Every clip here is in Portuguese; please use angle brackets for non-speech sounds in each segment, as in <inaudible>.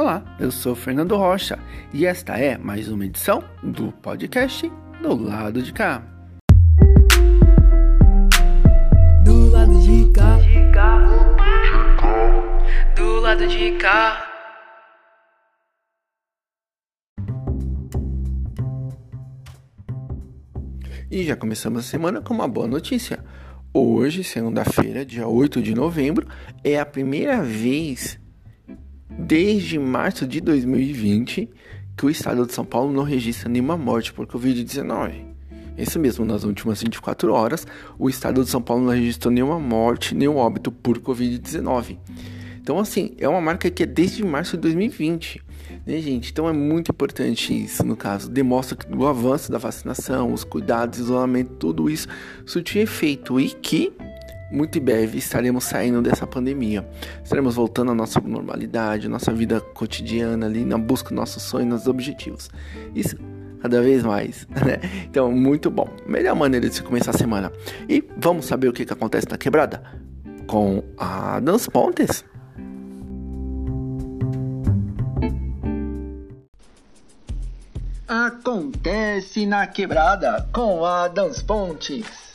Olá, eu sou Fernando Rocha e esta é mais uma edição do podcast do lado de cá. Do lado de cá, do lado de cá. E já começamos a semana com uma boa notícia. Hoje, segunda-feira, dia 8 de novembro, é a primeira vez desde março de 2020 que o estado de São Paulo não registra nenhuma morte por Covid-19. Isso mesmo, nas últimas 24 horas, o estado de São Paulo não registrou nenhuma morte, nenhum óbito por Covid-19. Então, assim, é uma marca que é desde março de 2020, né, gente? Então é muito importante isso, no caso. Demonstra que o avanço da vacinação, os cuidados, isolamento, tudo isso surtiu efeito e que muito em breve estaremos saindo dessa pandemia. Estaremos voltando à nossa normalidade, à nossa vida cotidiana ali, na busca dos nossos sonhos, nossos objetivos. Isso cada vez mais, <laughs> né? Então, muito bom. Melhor maneira de se começar a semana. E vamos saber o que, que acontece na quebrada? Com a Dans Pontes. Acontece na quebrada com a Dans Pontes.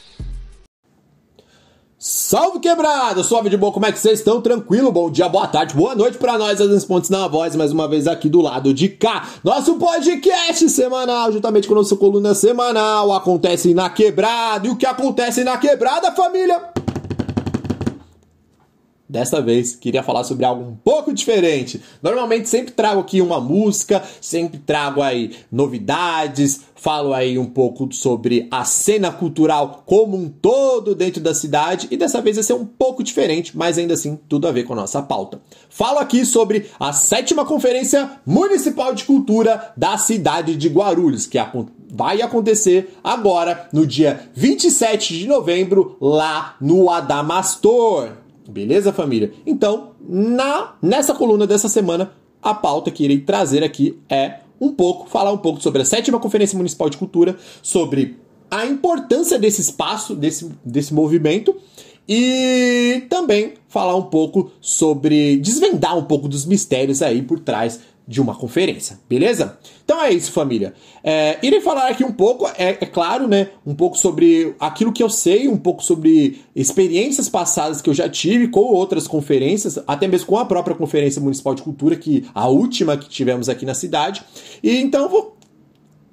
Salve quebrado! Suave de boa, como é que vocês estão? Tranquilo? Bom dia, boa tarde, boa noite para nós, as pontes na voz, mais uma vez aqui do lado de cá. Nosso podcast semanal, juntamente com a nossa coluna semanal, acontece na quebrada. E o que acontece na quebrada, família? Desta vez, queria falar sobre algo um pouco diferente. Normalmente sempre trago aqui uma música, sempre trago aí novidades, falo aí um pouco sobre a cena cultural como um todo dentro da cidade e dessa vez vai ser um pouco diferente, mas ainda assim tudo a ver com a nossa pauta. Falo aqui sobre a sétima Conferência Municipal de Cultura da cidade de Guarulhos, que vai acontecer agora no dia 27 de novembro lá no Adamastor. Beleza, família? Então, na nessa coluna dessa semana, a pauta que irei trazer aqui é um pouco, falar um pouco sobre a sétima Conferência Municipal de Cultura, sobre a importância desse espaço, desse, desse movimento, e também falar um pouco sobre desvendar um pouco dos mistérios aí por trás de uma conferência, beleza? Então é isso, família. É, irei falar aqui um pouco, é, é, claro, né? Um pouco sobre aquilo que eu sei, um pouco sobre experiências passadas que eu já tive com outras conferências, até mesmo com a própria Conferência Municipal de Cultura, que a última que tivemos aqui na cidade. E então vou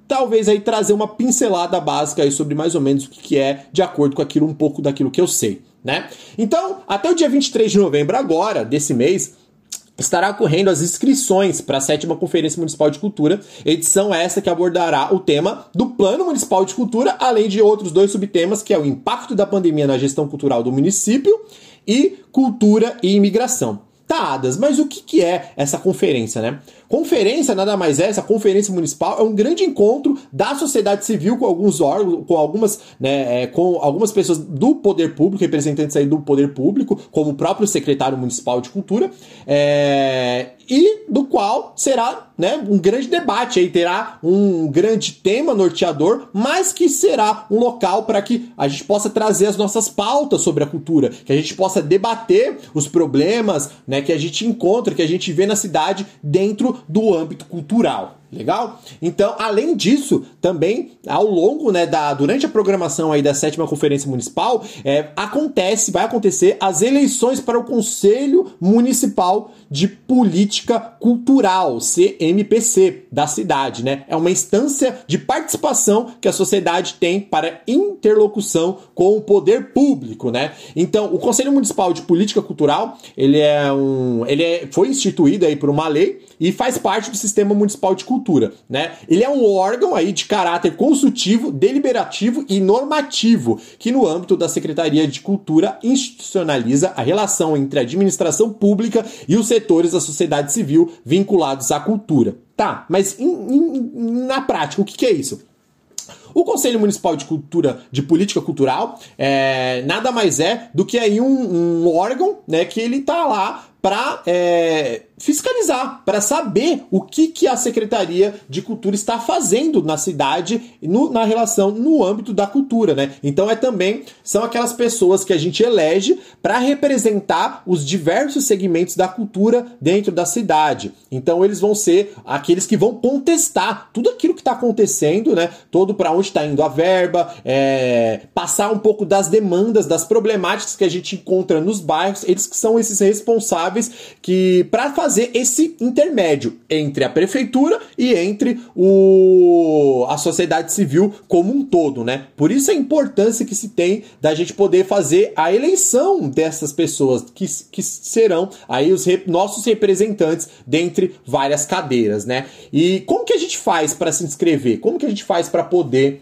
talvez aí trazer uma pincelada básica aí sobre mais ou menos o que é de acordo com aquilo, um pouco daquilo que eu sei, né? Então, até o dia 23 de novembro agora, desse mês, estará ocorrendo as inscrições para a sétima Conferência Municipal de Cultura, edição essa que abordará o tema do Plano Municipal de Cultura, além de outros dois subtemas, que é o impacto da pandemia na gestão cultural do município e cultura e imigração. Tá, Adas, mas o que, que é essa conferência, né? Conferência nada mais é, essa conferência municipal é um grande encontro da sociedade civil com alguns órgãos, com algumas, né, é, com algumas pessoas do poder público, representantes aí do poder público, como o próprio secretário municipal de cultura, é, e do qual será né, um grande debate aí, terá um grande tema norteador, mas que será um local para que a gente possa trazer as nossas pautas sobre a cultura, que a gente possa debater os problemas né, que a gente encontra, que a gente vê na cidade dentro do âmbito cultural. Legal? Então, além disso, também ao longo, né, da durante a programação aí da sétima conferência municipal, é, acontece, vai acontecer as eleições para o Conselho Municipal de Política Cultural, CMPC, da cidade, né? É uma instância de participação que a sociedade tem para interlocução com o poder público, né? Então, o Conselho Municipal de Política Cultural, ele é um, ele é, foi instituído aí por uma lei e faz parte do sistema municipal de cultura né? Ele é um órgão aí de caráter consultivo, deliberativo e normativo, que no âmbito da Secretaria de Cultura institucionaliza a relação entre a administração pública e os setores da sociedade civil vinculados à cultura. Tá, mas in, in, na prática, o que, que é isso? O Conselho Municipal de Cultura, de Política Cultural, é, nada mais é do que aí um, um órgão, né, que ele tá lá para é, fiscalizar, para saber o que, que a Secretaria de Cultura está fazendo na cidade no, na relação no âmbito da cultura, né? Então é também são aquelas pessoas que a gente elege para representar os diversos segmentos da cultura dentro da cidade. Então eles vão ser aqueles que vão contestar tudo aquilo que está acontecendo, né? Todo para onde está indo a verba, é, passar um pouco das demandas, das problemáticas que a gente encontra nos bairros. Eles que são esses responsáveis responsáveis que para fazer esse intermédio entre a prefeitura e entre o, a sociedade civil como um todo, né? Por isso a importância que se tem da gente poder fazer a eleição dessas pessoas que, que serão aí os rep, nossos representantes dentre várias cadeiras, né? E como que a gente faz para se inscrever? Como que a gente faz para poder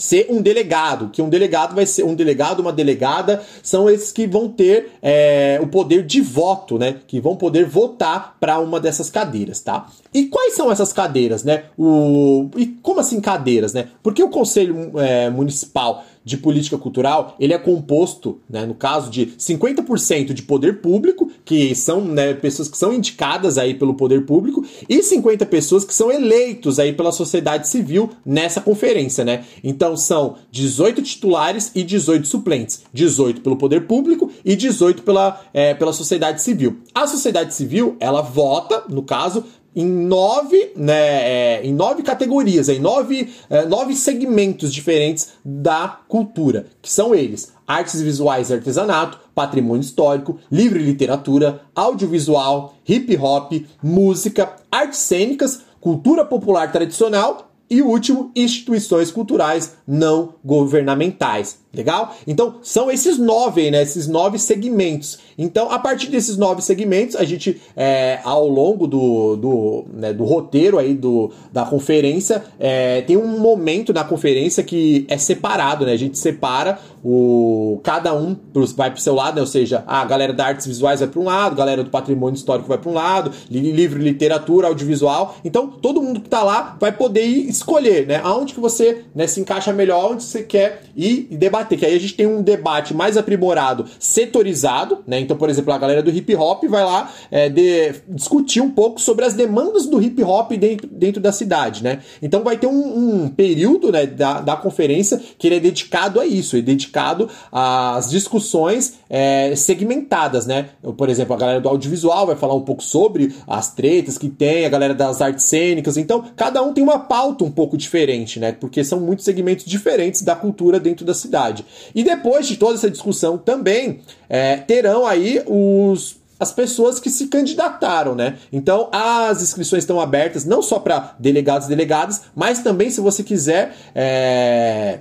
ser um delegado, que um delegado vai ser um delegado, uma delegada, são esses que vão ter é, o poder de voto, né? Que vão poder votar para uma dessas cadeiras, tá? E quais são essas cadeiras, né? O, e como assim cadeiras, né? Porque o Conselho é, Municipal de política cultural, ele é composto, né, no caso de 50% de poder público, que são né, pessoas que são indicadas aí pelo poder público, e 50 pessoas que são eleitos aí pela sociedade civil nessa conferência, né? Então são 18 titulares e 18 suplentes, 18 pelo poder público e 18 pela, é, pela sociedade civil. A sociedade civil, ela vota, no caso, em nove, né, é, em nove categorias, em nove, é, nove segmentos diferentes da cultura, que são eles: artes visuais e artesanato, patrimônio histórico, livre literatura, audiovisual, hip hop, música, artes cênicas, cultura popular tradicional e o último, instituições culturais não governamentais. Legal? Então, são esses nove, né? Esses nove segmentos. Então, a partir desses nove segmentos, a gente, é, ao longo do, do, né, do roteiro aí do, da conferência, é, tem um momento na conferência que é separado, né? A gente separa o cada um vai para o seu lado, né? Ou seja, a galera da artes visuais vai para um lado, a galera do patrimônio histórico vai para um lado, livro, literatura, audiovisual. Então, todo mundo que está lá vai poder escolher, né? Aonde que você né, se encaixa melhor, onde você quer ir e debater que aí a gente tem um debate mais aprimorado, setorizado, né? Então, por exemplo, a galera do hip hop vai lá é, de, discutir um pouco sobre as demandas do hip hop dentro, dentro da cidade, né? Então vai ter um, um período né, da, da conferência que ele é dedicado a isso, é dedicado às discussões é, segmentadas, né? Por exemplo, a galera do audiovisual vai falar um pouco sobre as tretas que tem, a galera das artes cênicas. Então, cada um tem uma pauta um pouco diferente, né? Porque são muitos segmentos diferentes da cultura dentro da cidade. E depois de toda essa discussão também é, terão aí os as pessoas que se candidataram, né? Então as inscrições estão abertas não só para delegados e delegadas, mas também se você quiser é,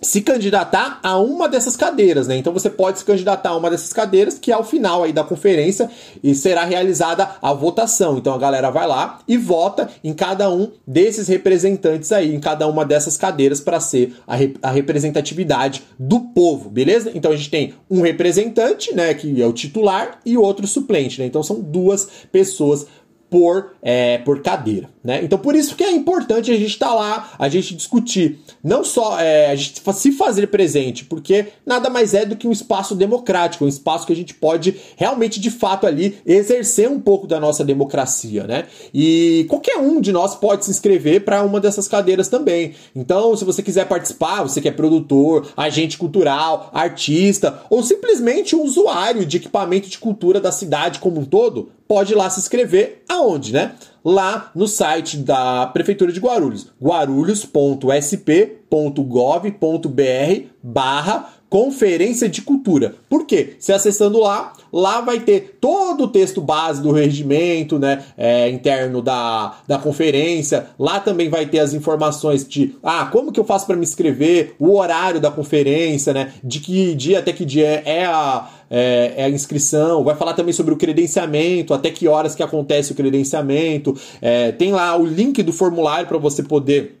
se candidatar a uma dessas cadeiras, né? Então você pode se candidatar a uma dessas cadeiras, que ao final aí da conferência e será realizada a votação. Então a galera vai lá e vota em cada um desses representantes aí, em cada uma dessas cadeiras para ser a, re a representatividade do povo, beleza? Então a gente tem um representante, né, que é o titular e outro suplente, né? Então são duas pessoas por, é, por cadeira. Né? Então, por isso que é importante a gente estar tá lá, a gente discutir, não só é, a gente se fazer presente, porque nada mais é do que um espaço democrático, um espaço que a gente pode realmente, de fato, ali exercer um pouco da nossa democracia. Né? E qualquer um de nós pode se inscrever para uma dessas cadeiras também. Então, se você quiser participar, você que é produtor, agente cultural, artista ou simplesmente um usuário de equipamento de cultura da cidade como um todo, pode ir lá se inscrever aonde, né? Lá no site da Prefeitura de Guarulhos, guarulhos.sp.gov.br barra Conferência de Cultura. Por quê? Se acessando lá, lá vai ter todo o texto base do regimento né, é, interno da, da conferência. Lá também vai ter as informações de ah, como que eu faço para me inscrever, o horário da conferência, né? De que dia até que dia é a, é, é, a inscrição, vai falar também sobre o credenciamento, até que horas que acontece o credenciamento, é, tem lá o link do formulário para você poder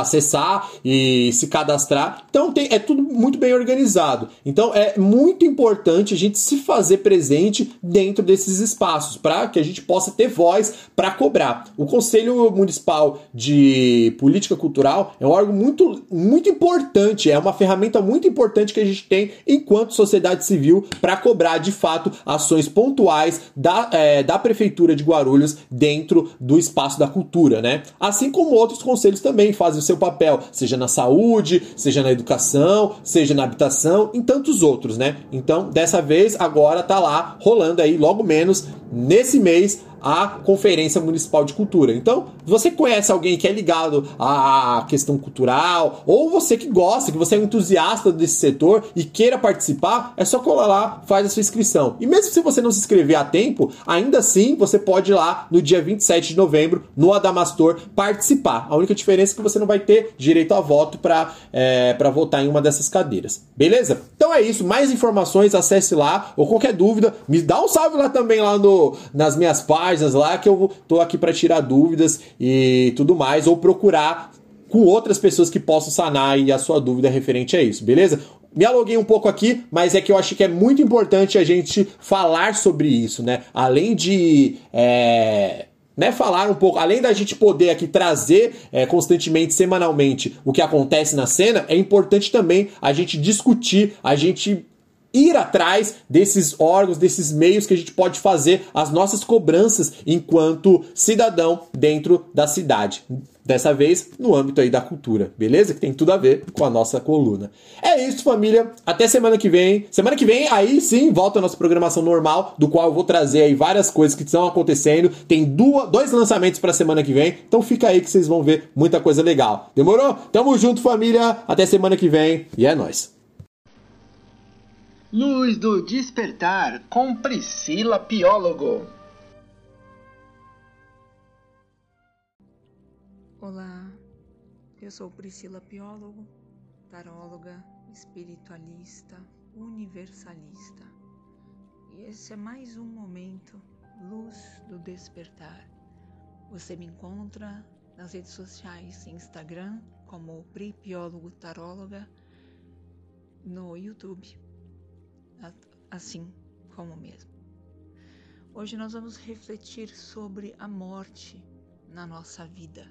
acessar e se cadastrar. Então tem, é tudo muito bem organizado. Então é muito importante a gente se fazer presente dentro desses espaços para que a gente possa ter voz para cobrar. O Conselho Municipal de Política Cultural é um órgão muito, muito importante, é uma ferramenta muito importante que a gente tem enquanto sociedade civil para cobrar de fato ações pontuais da, é, da Prefeitura de Guarulhos dentro do espaço da cultura, né? Assim como outros conselhos também fazem o seu papel, seja na saúde, seja na educação, seja na habitação, em tantos outros, né? Então, dessa vez, agora tá lá rolando aí, logo menos, nesse mês, a Conferência Municipal de Cultura. Então, você conhece alguém que é ligado à questão cultural, ou você que gosta, que você é um entusiasta desse setor e queira participar, é só colar lá, faz a sua inscrição. E mesmo se você não se inscrever a tempo, ainda assim você pode ir lá no dia 27 de novembro, no Adamastor, participar. A única diferença é que você não vai ter direito a voto para é, votar em uma dessas cadeiras. Beleza? Então é isso. Mais informações, acesse lá, ou qualquer dúvida, me dá um salve lá também lá no, nas minhas páginas páginas lá que eu tô aqui para tirar dúvidas e tudo mais, ou procurar com outras pessoas que possam sanar a sua dúvida referente a isso, beleza? Me aluguei um pouco aqui, mas é que eu acho que é muito importante a gente falar sobre isso, né? Além de. É... Né, falar um pouco, além da gente poder aqui trazer é, constantemente, semanalmente, o que acontece na cena, é importante também a gente discutir, a gente ir atrás desses órgãos, desses meios que a gente pode fazer as nossas cobranças enquanto cidadão dentro da cidade. Dessa vez no âmbito aí da cultura, beleza? Que tem tudo a ver com a nossa coluna. É isso, família. Até semana que vem. Semana que vem, aí sim, volta a nossa programação normal, do qual eu vou trazer aí várias coisas que estão acontecendo. Tem duas, dois lançamentos para semana que vem, então fica aí que vocês vão ver muita coisa legal. Demorou? Tamo junto, família. Até semana que vem e é nóis. Luz do Despertar com Priscila Piólogo. Olá, eu sou Priscila Piólogo, taróloga, espiritualista, universalista. E esse é mais um momento Luz do Despertar. Você me encontra nas redes sociais, Instagram como Pri Piólogo Taróloga, no YouTube assim como mesmo. Hoje nós vamos refletir sobre a morte na nossa vida.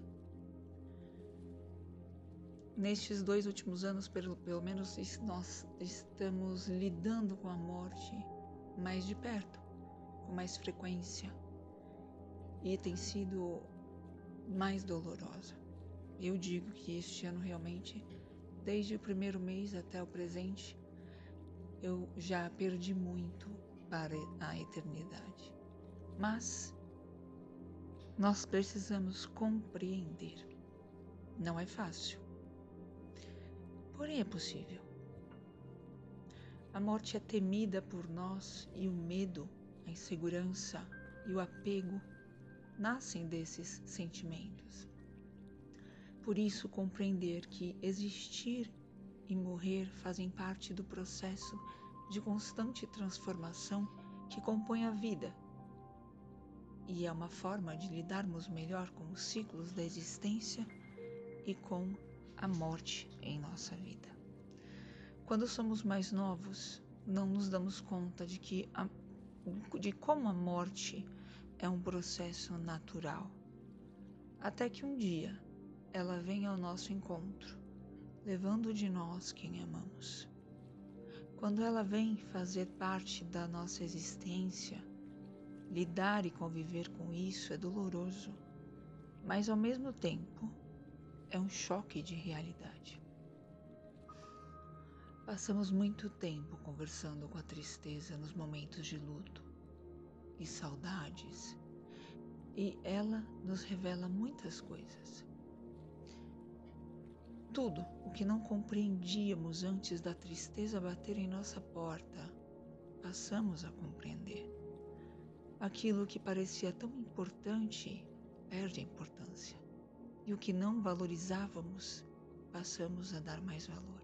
Nestes dois últimos anos, pelo, pelo menos, nós estamos lidando com a morte mais de perto, com mais frequência, e tem sido mais dolorosa. Eu digo que este ano realmente, desde o primeiro mês até o presente, eu já perdi muito para a eternidade. Mas nós precisamos compreender. Não é fácil. Porém, é possível. A morte é temida por nós e o medo, a insegurança e o apego nascem desses sentimentos. Por isso, compreender que existir e morrer fazem parte do processo de constante transformação que compõe a vida. E é uma forma de lidarmos melhor com os ciclos da existência e com a morte em nossa vida. Quando somos mais novos, não nos damos conta de que a, de como a morte é um processo natural. Até que um dia ela vem ao nosso encontro levando de nós quem amamos. Quando ela vem fazer parte da nossa existência, lidar e conviver com isso é doloroso, mas ao mesmo tempo é um choque de realidade. Passamos muito tempo conversando com a tristeza nos momentos de luto e saudades, e ela nos revela muitas coisas. Tudo o que não compreendíamos antes da tristeza bater em nossa porta, passamos a compreender. Aquilo que parecia tão importante perde a importância, e o que não valorizávamos, passamos a dar mais valor.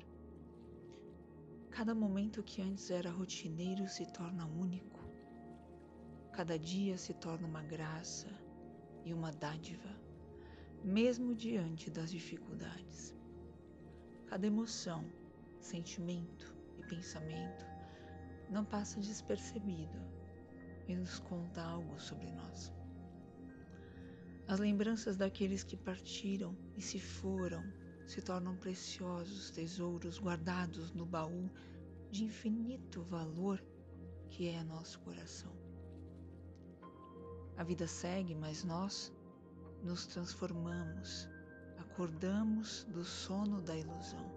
Cada momento que antes era rotineiro se torna único. Cada dia se torna uma graça e uma dádiva mesmo diante das dificuldades. Cada emoção, sentimento e pensamento não passa despercebido e nos conta algo sobre nós. As lembranças daqueles que partiram e se foram se tornam preciosos tesouros guardados no baú de infinito valor que é nosso coração. A vida segue, mas nós nos transformamos, acordamos do sono da ilusão.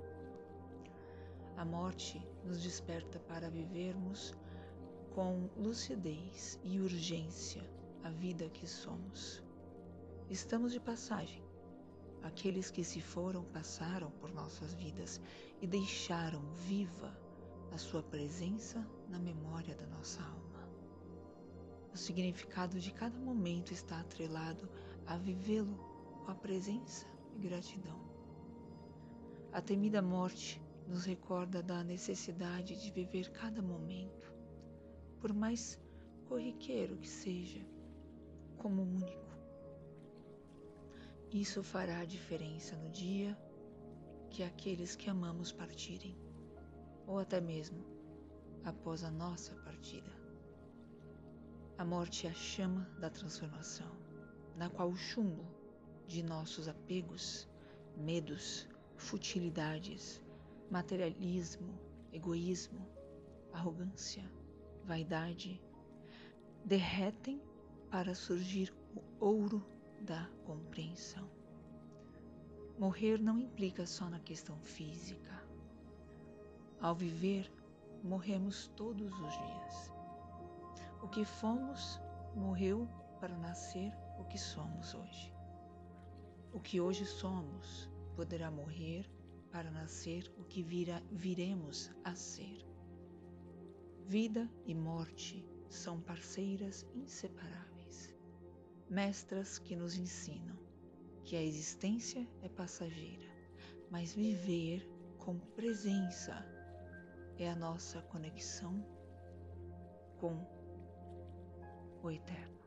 A morte nos desperta para vivermos com lucidez e urgência a vida que somos. Estamos de passagem. Aqueles que se foram passaram por nossas vidas e deixaram viva a sua presença na memória da nossa alma. O significado de cada momento está atrelado a vivê-lo com a presença e gratidão. A temida morte nos recorda da necessidade de viver cada momento, por mais corriqueiro que seja, como único. Isso fará a diferença no dia que aqueles que amamos partirem, ou até mesmo após a nossa partida. A morte é a chama da transformação, na qual o chumbo de nossos apegos, medos, futilidades, materialismo, egoísmo, arrogância, vaidade, derretem para surgir o ouro da compreensão. Morrer não implica só na questão física. Ao viver, morremos todos os dias. O que fomos morreu para nascer o que somos hoje. O que hoje somos poderá morrer para nascer o que vira, viremos a ser. Vida e morte são parceiras inseparáveis mestras que nos ensinam que a existência é passageira, mas viver com presença é a nossa conexão com o eterno.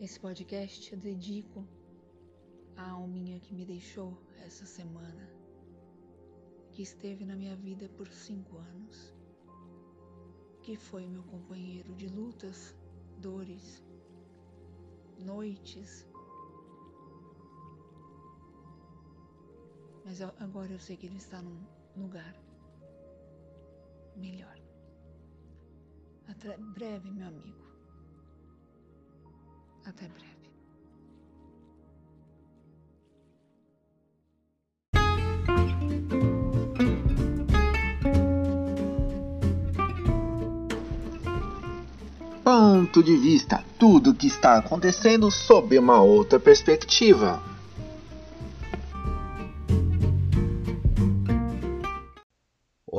Esse podcast eu dedico à alminha que me deixou essa semana, que esteve na minha vida por cinco anos que foi meu companheiro de lutas, dores, noites. Mas agora eu sei que ele está num lugar melhor. Até breve, meu amigo. Até breve. ponto de vista, tudo o que está acontecendo sob uma outra perspectiva.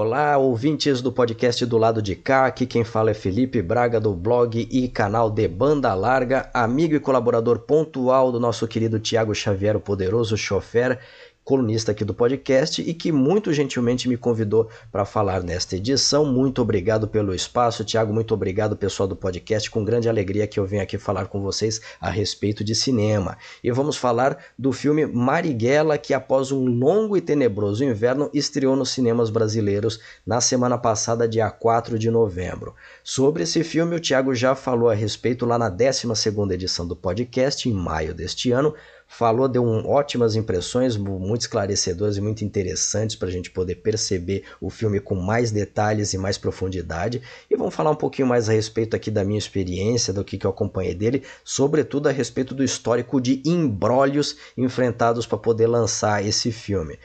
Olá, ouvintes do podcast do lado de cá. Aqui quem fala é Felipe Braga do blog e canal de Banda Larga, amigo e colaborador pontual do nosso querido Tiago Xavier, o poderoso chofer colunista aqui do podcast e que muito gentilmente me convidou para falar nesta edição. Muito obrigado pelo espaço, Tiago. Muito obrigado, pessoal do podcast. Com grande alegria que eu venho aqui falar com vocês a respeito de cinema. E vamos falar do filme Marighella, que após um longo e tenebroso inverno estreou nos cinemas brasileiros na semana passada, dia 4 de novembro. Sobre esse filme, o Tiago já falou a respeito lá na 12 edição do podcast, em maio deste ano falou, deu um, ótimas impressões, muito esclarecedoras e muito interessantes para a gente poder perceber o filme com mais detalhes e mais profundidade. E vamos falar um pouquinho mais a respeito aqui da minha experiência, do que, que eu acompanhei dele, sobretudo a respeito do histórico de embrólios enfrentados para poder lançar esse filme.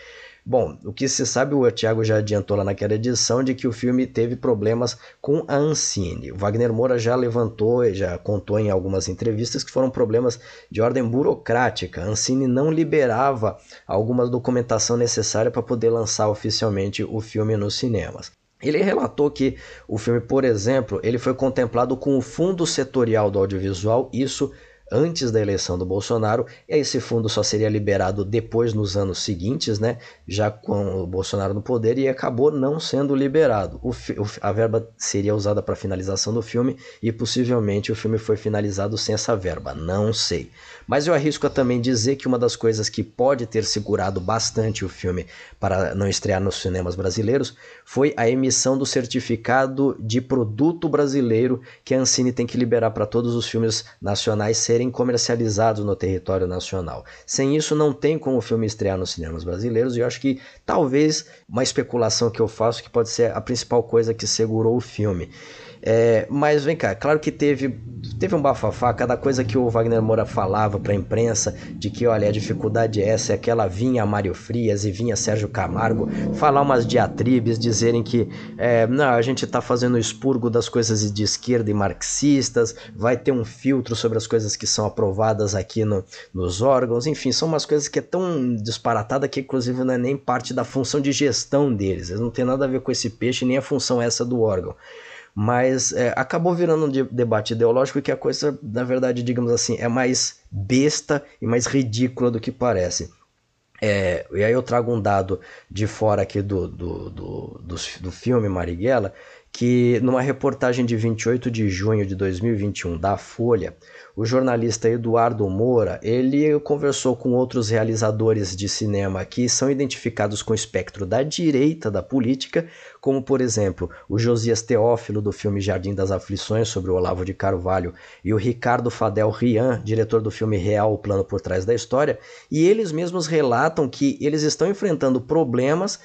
Bom, o que se sabe, o Thiago já adiantou lá naquela edição, de que o filme teve problemas com a Ancine. O Wagner Moura já levantou e já contou em algumas entrevistas que foram problemas de ordem burocrática. A Ancine não liberava alguma documentação necessária para poder lançar oficialmente o filme nos cinemas. Ele relatou que o filme, por exemplo, ele foi contemplado com o Fundo Setorial do Audiovisual, isso antes da eleição do Bolsonaro, e esse fundo só seria liberado depois nos anos seguintes, né, já com o Bolsonaro no poder, e acabou não sendo liberado. O, a verba seria usada para finalização do filme e possivelmente o filme foi finalizado sem essa verba, não sei. Mas eu arrisco a também dizer que uma das coisas que pode ter segurado bastante o filme para não estrear nos cinemas brasileiros foi a emissão do certificado de produto brasileiro que a Ancine tem que liberar para todos os filmes nacionais serem comercializados no território nacional. Sem isso, não tem como o filme estrear nos cinemas brasileiros e eu acho que talvez uma especulação que eu faço que pode ser a principal coisa que segurou o filme. É, mas vem cá, claro que teve, teve um bafafá, cada coisa que o Wagner Moura falava para a imprensa, de que olha, a dificuldade é essa, é que ela vinha Mário Frias e vinha Sérgio Camargo falar umas diatribes, dizerem que é, não, a gente está fazendo expurgo das coisas de esquerda e marxistas, vai ter um filtro sobre as coisas que são aprovadas aqui no, nos órgãos, enfim, são umas coisas que é tão disparatada que inclusive não é nem parte da função de gestão deles, eles não tem nada a ver com esse peixe, nem a função essa do órgão mas é, acabou virando um debate ideológico que a coisa, na verdade, digamos assim, é mais besta e mais ridícula do que parece. É, e aí eu trago um dado de fora aqui do, do, do, do, do filme Marighella, que numa reportagem de 28 de junho de 2021 da Folha, o jornalista Eduardo Moura, ele conversou com outros realizadores de cinema que são identificados com o espectro da direita da política, como por exemplo, o Josias Teófilo do filme Jardim das Aflições sobre o Olavo de Carvalho e o Ricardo Fadel Rian, diretor do filme Real, o plano por trás da história, e eles mesmos relatam que eles estão enfrentando problemas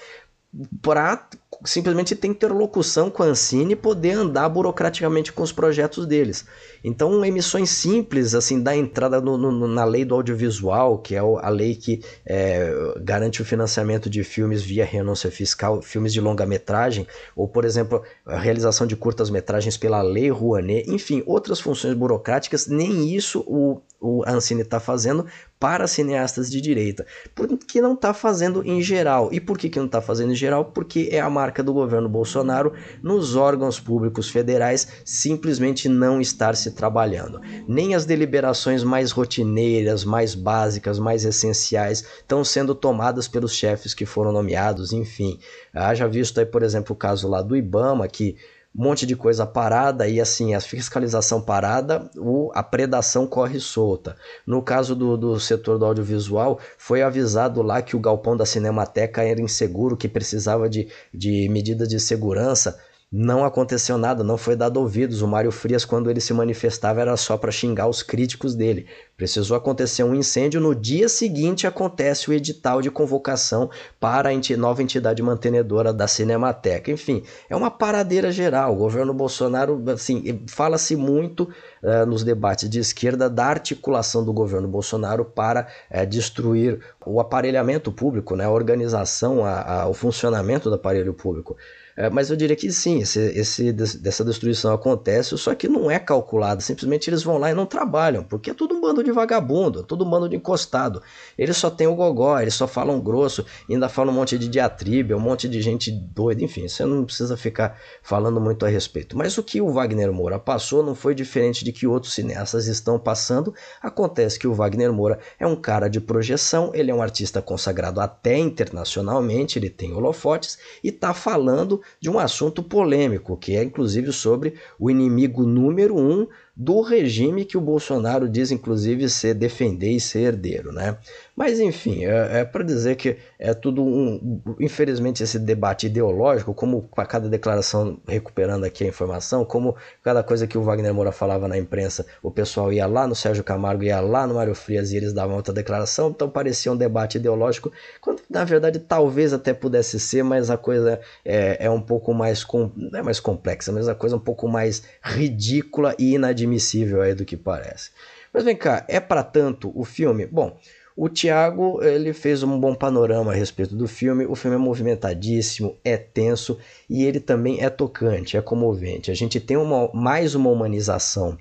para simplesmente ter interlocução com a Ancine e poder andar burocraticamente com os projetos deles. Então, emissões simples, assim, da entrada no, no, na lei do audiovisual, que é a lei que é, garante o financiamento de filmes via renúncia fiscal, filmes de longa-metragem, ou, por exemplo, a realização de curtas-metragens pela lei Rouanet, enfim, outras funções burocráticas, nem isso o, o Ancine está fazendo para cineastas de direita, porque não está fazendo em geral. E por que, que não está fazendo em geral? Porque é a marca do governo Bolsonaro nos órgãos públicos federais simplesmente não estar se trabalhando. Nem as deliberações mais rotineiras, mais básicas, mais essenciais estão sendo tomadas pelos chefes que foram nomeados, enfim. Haja visto aí, por exemplo, o caso lá do Ibama, que um monte de coisa parada e assim, a fiscalização parada, o, a predação corre solta. No caso do, do setor do audiovisual, foi avisado lá que o galpão da Cinemateca era inseguro, que precisava de, de medidas de segurança. Não aconteceu nada, não foi dado ouvidos. O Mário Frias, quando ele se manifestava, era só para xingar os críticos dele. Precisou acontecer um incêndio, no dia seguinte acontece o edital de convocação para a nova entidade mantenedora da Cinemateca. Enfim, é uma paradeira geral. O governo Bolsonaro, assim, fala-se muito uh, nos debates de esquerda da articulação do governo Bolsonaro para uh, destruir o aparelhamento público, né, a organização, a, a, o funcionamento do aparelho público. É, mas eu diria que sim, esse, esse, dessa destruição acontece, só que não é calculado. Simplesmente eles vão lá e não trabalham, porque é tudo um bando de vagabundo, é tudo um bando de encostado. Eles só têm o gogó, eles só falam grosso, ainda falam um monte de diatribe, um monte de gente doida, enfim, você não precisa ficar falando muito a respeito. Mas o que o Wagner Moura passou não foi diferente de que outros cineastas estão passando. Acontece que o Wagner Moura é um cara de projeção, ele é um artista consagrado até internacionalmente, ele tem holofotes e está falando de um assunto polêmico, que é inclusive sobre o inimigo número um do regime que o Bolsonaro diz, inclusive, ser defender e ser herdeiro, né? Mas, enfim, é, é para dizer que é tudo um. Infelizmente, esse debate ideológico, como a cada declaração, recuperando aqui a informação, como cada coisa que o Wagner Moura falava na imprensa, o pessoal ia lá no Sérgio Camargo, ia lá no Mário Frias e eles davam outra declaração, então parecia um debate ideológico, quando na verdade talvez até pudesse ser, mas a coisa é, é um pouco mais. Com, não é mais complexa, mas a coisa é um pouco mais ridícula e inadmissível inadmissível aí do que parece. Mas vem cá, é para tanto o filme? Bom, o Thiago ele fez um bom panorama a respeito do filme. O filme é movimentadíssimo, é tenso e ele também é tocante, é comovente. A gente tem uma, mais uma humanização.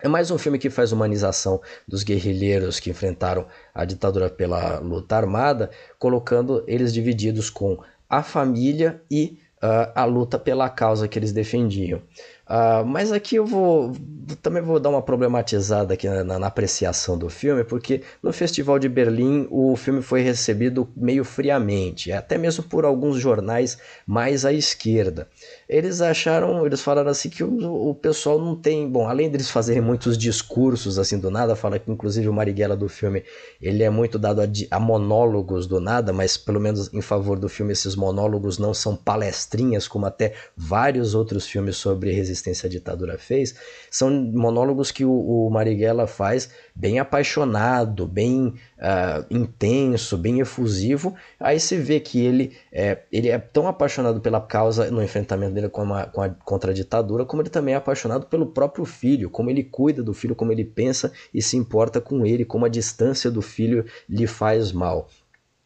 É mais um filme que faz humanização dos guerrilheiros que enfrentaram a ditadura pela luta armada, colocando eles divididos com a família e uh, a luta pela causa que eles defendiam. Uh, mas aqui eu vou também vou dar uma problematizada aqui na, na, apreciação do filme, porque no Festival de Berlim o filme foi recebido meio friamente, até mesmo por alguns jornais mais à esquerda. Eles acharam, eles falaram assim que o, o pessoal não tem, bom, além deles fazerem muitos discursos assim do nada, fala que inclusive o Marighella do filme, ele é muito dado a, a monólogos do nada, mas pelo menos em favor do filme esses monólogos não são palestrinhas como até vários outros filmes sobre resistência à ditadura fez, são monólogos que o, o Marighella faz bem apaixonado, bem uh, intenso, bem efusivo. Aí se vê que ele é, ele é tão apaixonado pela causa no enfrentamento dele com a, com a, contra a ditadura, como ele também é apaixonado pelo próprio filho, como ele cuida do filho, como ele pensa e se importa com ele, como a distância do filho lhe faz mal.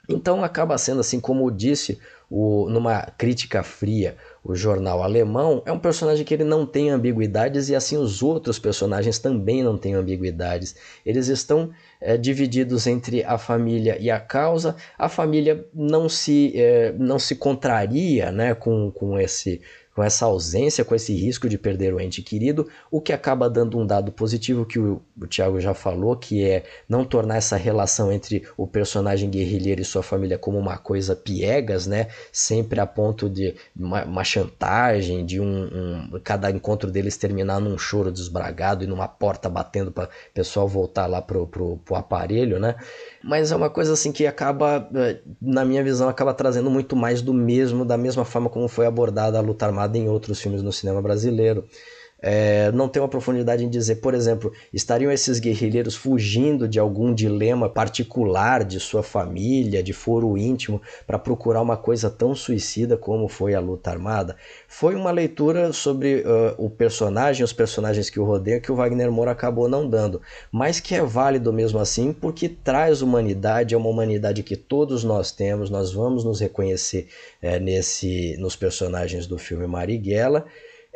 Então acaba sendo assim, como disse o, numa crítica fria, o jornal alemão, é um personagem que ele não tem ambiguidades e assim os outros personagens também não têm ambiguidades. Eles estão é, divididos entre a família e a causa. A família não se, é, não se contraria né, com, com esse com essa ausência, com esse risco de perder o ente querido, o que acaba dando um dado positivo que o, o Tiago já falou, que é não tornar essa relação entre o personagem guerrilheiro e sua família como uma coisa piegas, né? Sempre a ponto de uma, uma chantagem, de um, um, cada encontro deles terminar num choro desbragado e numa porta batendo para o pessoal voltar lá pro, pro, pro aparelho, né? Mas é uma coisa assim que acaba, eh, na minha visão, acaba trazendo muito mais do mesmo, da mesma forma como foi abordada a luta armada em outros filmes no cinema brasileiro é, não tem uma profundidade em dizer, por exemplo, estariam esses guerrilheiros fugindo de algum dilema particular de sua família, de foro íntimo, para procurar uma coisa tão suicida como foi a luta armada? Foi uma leitura sobre uh, o personagem, os personagens que o rodeiam, que o Wagner Moura acabou não dando, mas que é válido mesmo assim, porque traz humanidade, é uma humanidade que todos nós temos, nós vamos nos reconhecer é, nesse, nos personagens do filme Marighella.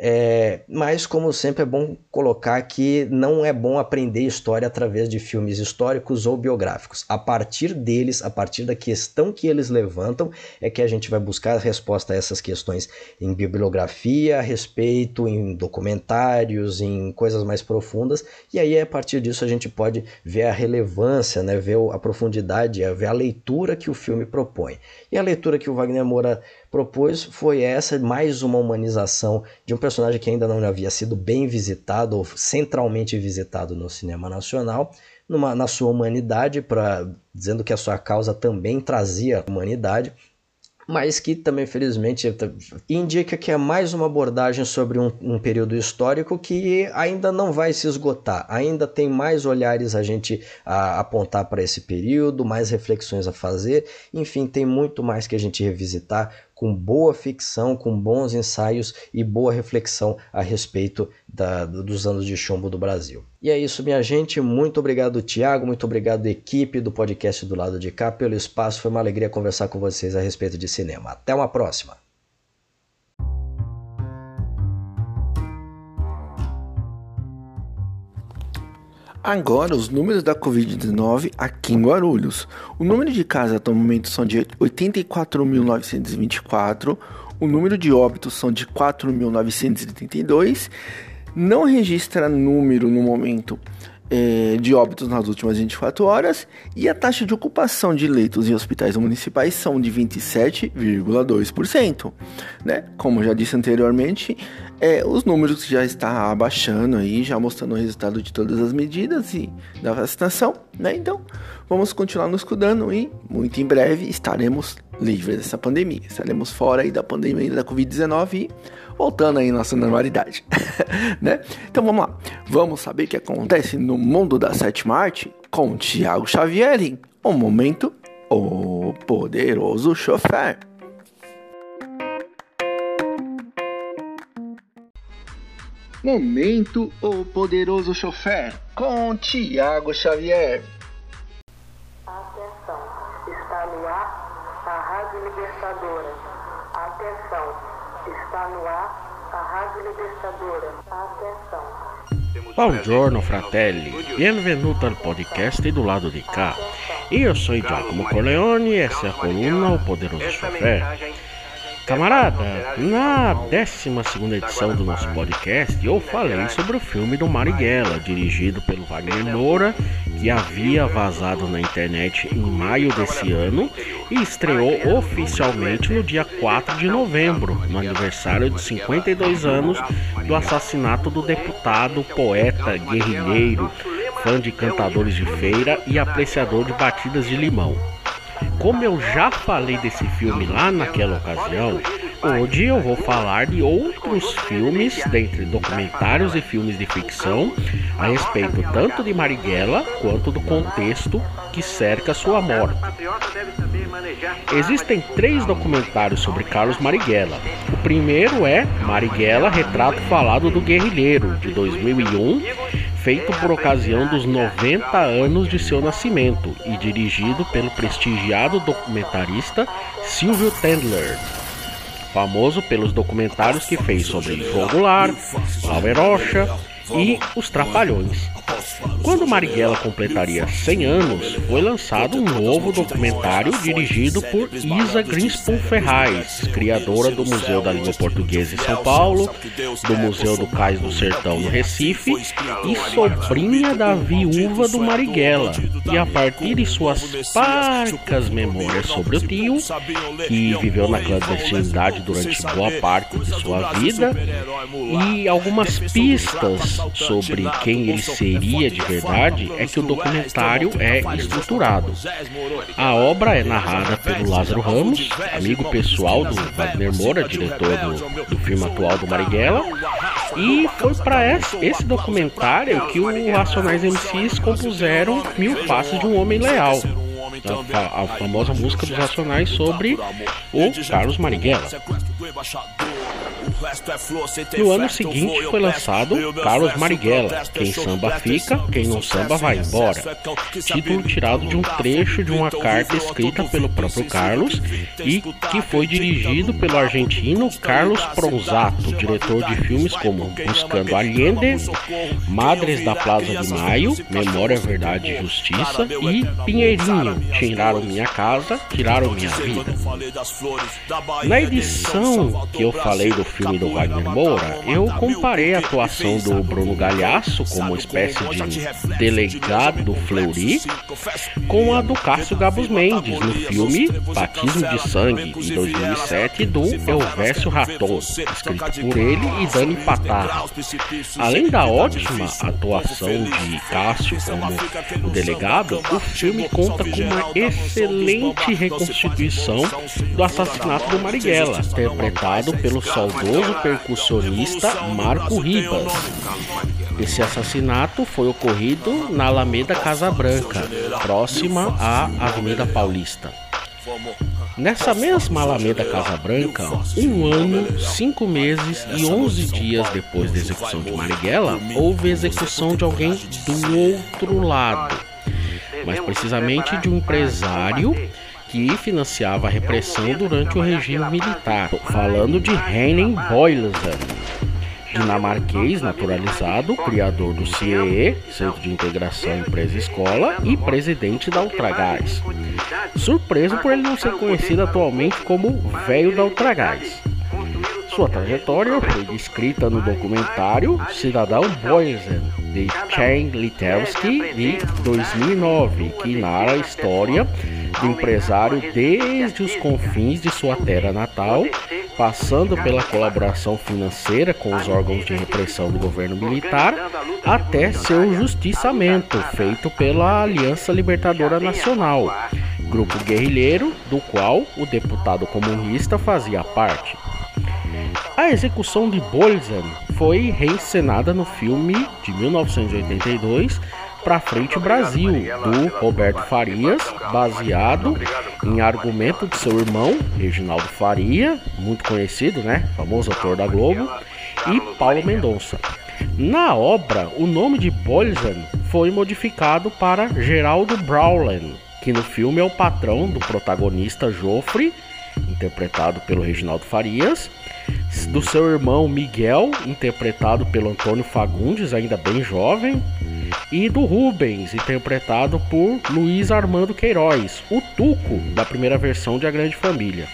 É, mas, como sempre, é bom colocar que não é bom aprender história através de filmes históricos ou biográficos. A partir deles, a partir da questão que eles levantam, é que a gente vai buscar a resposta a essas questões em bibliografia, a respeito, em documentários, em coisas mais profundas, e aí a partir disso a gente pode ver a relevância, né, ver a profundidade, ver a leitura que o filme propõe. E a leitura que o Wagner Moura propôs foi essa, mais uma humanização de um personagem que ainda não havia sido bem visitado ou centralmente visitado no cinema nacional, numa, na sua humanidade, pra, dizendo que a sua causa também trazia humanidade, mas que também, felizmente, indica que é mais uma abordagem sobre um, um, período histórico que ainda não vai se esgotar. Ainda tem mais olhares a gente a, apontar para esse período, mais reflexões a fazer, enfim, tem muito mais que a gente revisitar com boa ficção, com bons ensaios e boa reflexão a respeito da, dos anos de chumbo do Brasil. E é isso, minha gente. Muito obrigado, Tiago. Muito obrigado, equipe do podcast do lado de cá, pelo espaço. Foi uma alegria conversar com vocês a respeito de cinema. Até uma próxima. Agora, os números da Covid-19 aqui em Guarulhos. O número de casos até o momento são de 84.924, o número de óbitos são de 4.932. Não registra número no momento é, de óbitos nas últimas 24 horas e a taxa de ocupação de leitos em hospitais municipais são de 27,2%. Né? Como já disse anteriormente, é, os números já estão abaixando aí, já mostrando o resultado de todas as medidas e da vacinação, né? Então, vamos continuar nos cuidando e muito em breve estaremos livres dessa pandemia. Estaremos fora aí da pandemia da Covid-19 e voltando aí nossa normalidade, <laughs> né? Então vamos lá, vamos saber o que acontece no mundo da sétima arte com Tiago Xavier em um momento, o poderoso chofer. Momento, o poderoso chofer com Tiago Xavier. Atenção, está no ar a Rádio Libertadora. Atenção. Está no ar a Rádio Libertadora. Atenção. Buongiorno fratelli, benvenuto al podcast do lado di cá. Io sono Giacomo Corleone e essa é a coluna O Poderoso Chofé. Camarada, na 12 edição do nosso podcast, eu falei sobre o filme do Marighella, dirigido pelo Wagner Moura, que havia vazado na internet em maio desse ano e estreou oficialmente no dia 4 de novembro, no aniversário de 52 anos do assassinato do deputado, poeta, guerrilheiro, fã de cantadores de feira e apreciador de batidas de limão. Como eu já falei desse filme lá naquela ocasião, hoje eu vou falar de outros filmes, dentre documentários e filmes de ficção, a respeito tanto de Marighella quanto do contexto que cerca sua morte. Existem três documentários sobre Carlos Marighella. O primeiro é Marighella, Retrato Falado do Guerrilheiro, de 2001 feito por ocasião dos 90 anos de seu nascimento e dirigido pelo prestigiado documentarista Silvio Tendler, famoso pelos documentários que fez sobre João Goulart, Lauer Rocha e Os Trapalhões. Quando Marighella completaria 100 anos, foi lançado um novo documentário dirigido por Isa Greenspoon Ferraz, criadora do Museu da Língua Portuguesa em São Paulo, do Museu do Cais do Sertão no Recife e sobrinha da viúva do Marighella. E a partir de suas parcas memórias sobre o tio, que viveu na clandestinidade durante boa parte de sua vida, e algumas pistas sobre quem ele seria de verdade é que o documentário é estruturado. A obra é narrada pelo Lázaro Ramos, amigo pessoal do Wagner Moura, diretor do, do filme atual do Marighella, e foi para esse, documentário que o Racionais MCs compuseram Mil Faces de um Homem Leal. A, a famosa música dos Racionais sobre o Carlos Marighella. No ano seguinte foi lançado Carlos Marighella, Quem Samba Fica, Quem Não Samba Vai Embora, título tirado de um trecho de uma carta escrita pelo próprio Carlos e que foi dirigido pelo argentino Carlos Pronzato, diretor de filmes como Buscando Allende, Madres da Plaza de Maio, Memória, Verdade e Justiça e Pinheirinho, Tiraram Minha Casa, Tiraram Minha Vida. Na edição que eu falei do filme do Wagner Moura, eu comparei a atuação do Bruno Galhaço como espécie de delegado Fleury com a do Cássio Gabos Mendes no filme Batismo de Sangue, de 2007, do Elvésio Raton, escrito por ele e Dani Patarra. Além da ótima atuação de Cássio como o delegado, o filme conta com uma excelente reconstituição do assassinato do Marighella, interpretado pelo saudoso percussionista Marco Ribas. Esse assassinato foi ocorrido na Alameda Casa Branca, próxima à Avenida Paulista. Nessa mesma Alameda Casa Branca, um ano, cinco meses e onze dias depois da execução de Marighella, houve execução de alguém do outro lado, mais precisamente de um empresário que financiava a repressão durante o regime militar, falando de Henning Boyleson, dinamarquês naturalizado, criador do CIE, Centro de Integração Empresa Escola, e presidente da Ultragás. Surpreso por ele não ser conhecido atualmente como Velho da Ultragás. Sua trajetória foi descrita no documentário Cidadão Boysen, de Chen Litewski, de 2009, que narra a história empresário desde os confins de sua terra natal, passando pela colaboração financeira com os órgãos de repressão do governo militar, até seu justiçamento feito pela Aliança Libertadora Nacional, grupo guerrilheiro do qual o deputado comunista fazia parte. A execução de Bolzan foi reencenada no filme de 1982 Pra Frente Brasil, do Roberto Farias, baseado em argumento de seu irmão, Reginaldo Faria, muito conhecido, né? Famoso ator da Globo, e Paulo Mendonça. Na obra, o nome de Bolzan foi modificado para Geraldo Braulen, que no filme é o patrão do protagonista Joffre, interpretado pelo Reginaldo Farias, do seu irmão Miguel, interpretado pelo Antônio Fagundes, ainda bem jovem, e do Rubens, interpretado por Luiz Armando Queiroz, o Tuco da primeira versão de A Grande Família.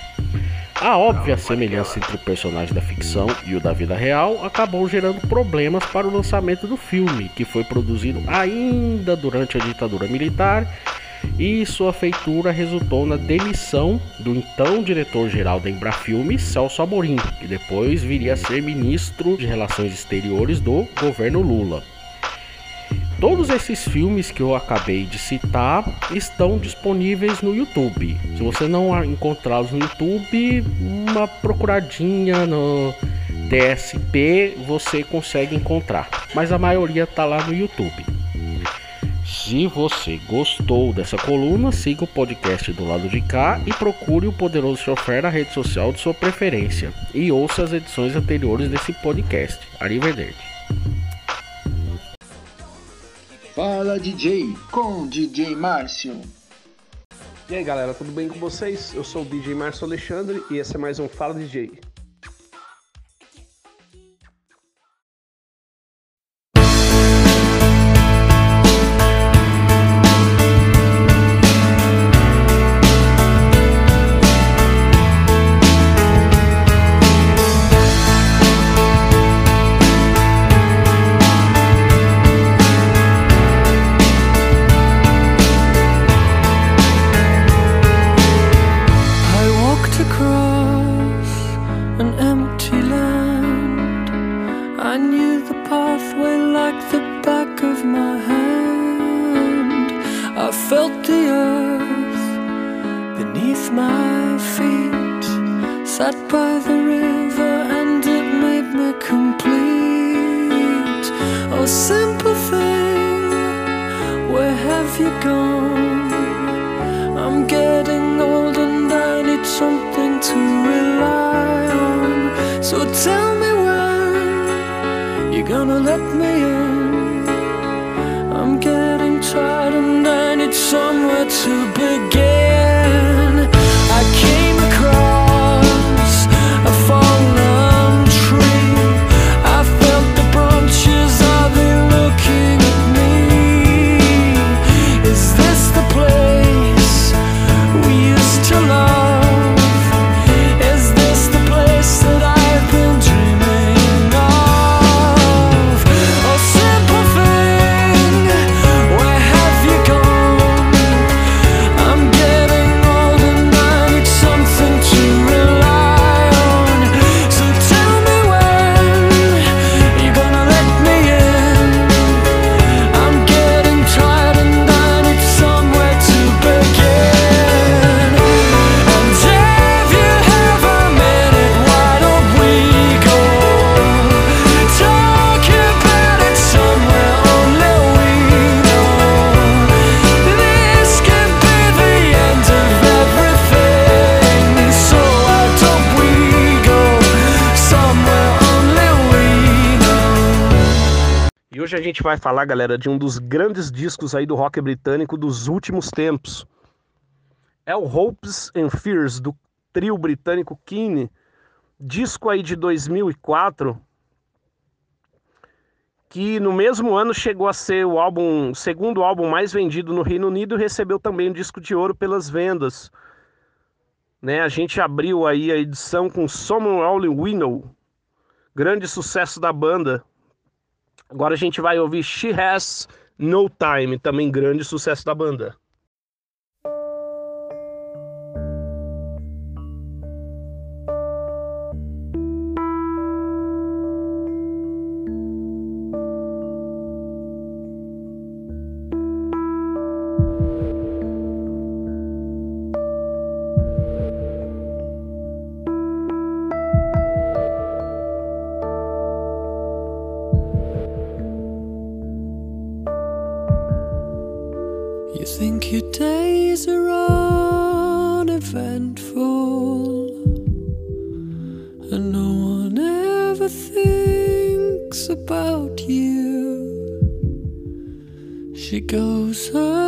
A óbvia semelhança entre o personagem da ficção e o da vida real acabou gerando problemas para o lançamento do filme, que foi produzido ainda durante a ditadura militar, e sua feitura resultou na demissão do então diretor-geral da Embrafilme, Celso Amorim, que depois viria a ser ministro de Relações Exteriores do governo Lula. Todos esses filmes que eu acabei de citar estão disponíveis no YouTube. Se você não encontrá-los no YouTube, uma procuradinha no DSP você consegue encontrar, mas a maioria está lá no YouTube. Se você gostou dessa coluna, siga o podcast do lado de cá e procure o Poderoso Chofer na rede social de sua preferência e ouça as edições anteriores desse podcast. Arrivederci. Fala DJ com DJ Márcio. E aí galera, tudo bem com vocês? Eu sou o DJ Márcio Alexandre e esse é mais um Fala DJ. Gente vai falar, galera, de um dos grandes discos aí do rock britânico dos últimos tempos. É o Hopes and Fears do trio britânico Keane, disco aí de 2004, que no mesmo ano chegou a ser o álbum, segundo álbum mais vendido no Reino Unido e recebeu também um disco de ouro pelas vendas. Né, a gente abriu aí a edição com Someone Only We Know, grande sucesso da banda, Agora a gente vai ouvir She Has No Time, também grande sucesso da banda. think your days are uneventful, and no one ever thinks about you. She goes on.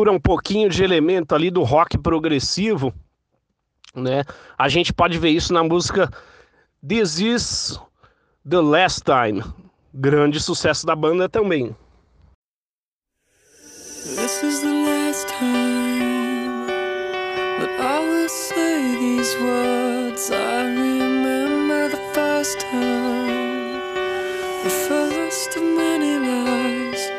Mistura um pouquinho de elemento ali do rock progressivo, né? A gente pode ver isso na música This Is The Last Time. Grande sucesso da banda também. This is the last time that I will say these words. I remember the first time, the first of many lies.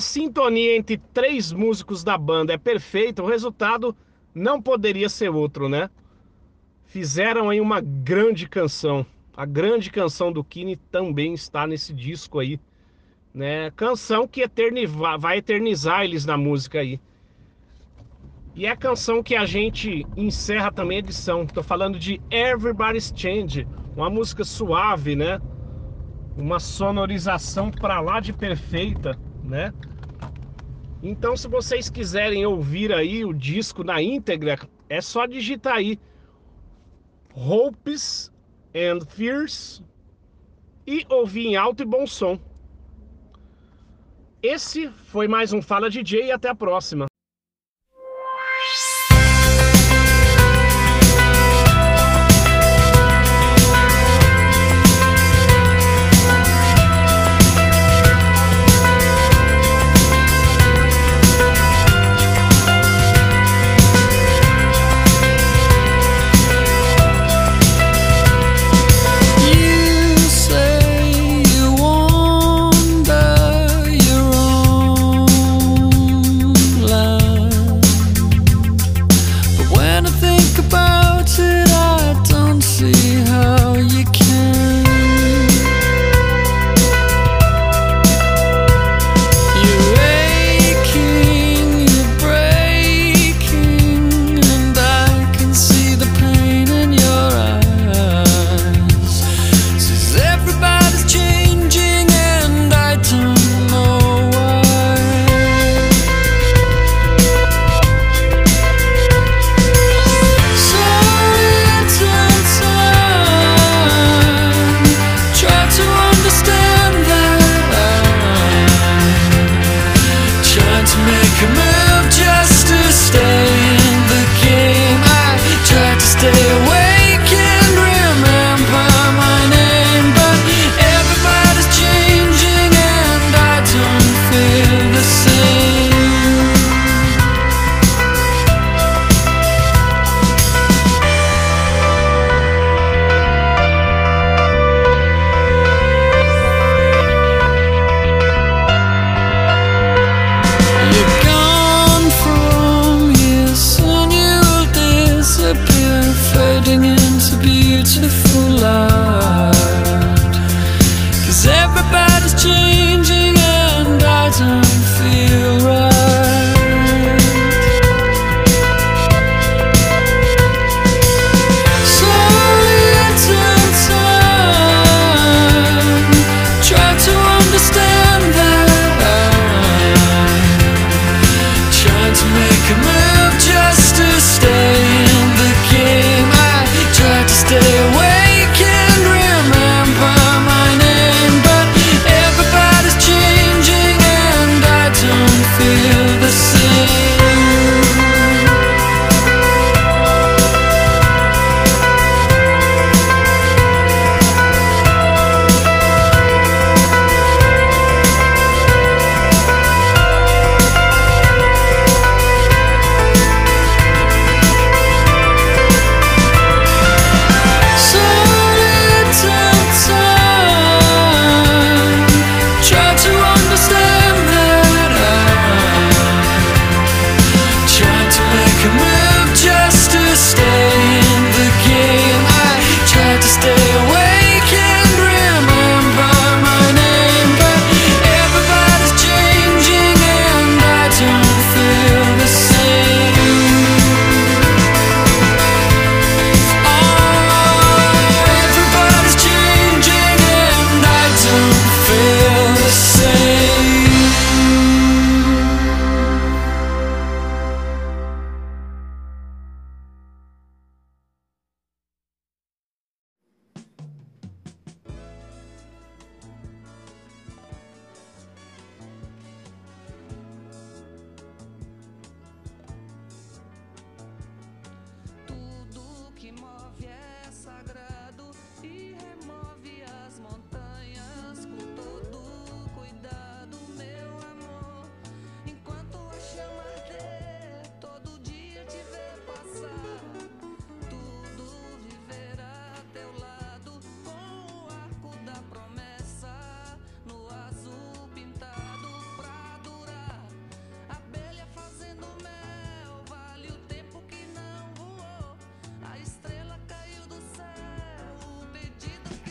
A sintonia entre três músicos da banda é perfeita, o resultado não poderia ser outro, né? Fizeram aí uma grande canção. A grande canção do Kine também está nesse disco aí, né? Canção que eterni- vai eternizar eles na música aí. E é a canção que a gente encerra também a edição. Tô falando de Everybody's Change, uma música suave, né? Uma sonorização pra lá de perfeita, né? Então, se vocês quiserem ouvir aí o disco na íntegra, é só digitar aí Hopes and Fears e ouvir em alto e bom som. Esse foi mais um Fala DJ e até a próxima.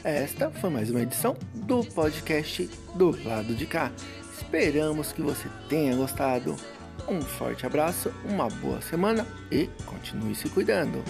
Esta foi mais uma edição do podcast do lado de cá. Esperamos que você tenha gostado. Um forte abraço, uma boa semana e continue se cuidando.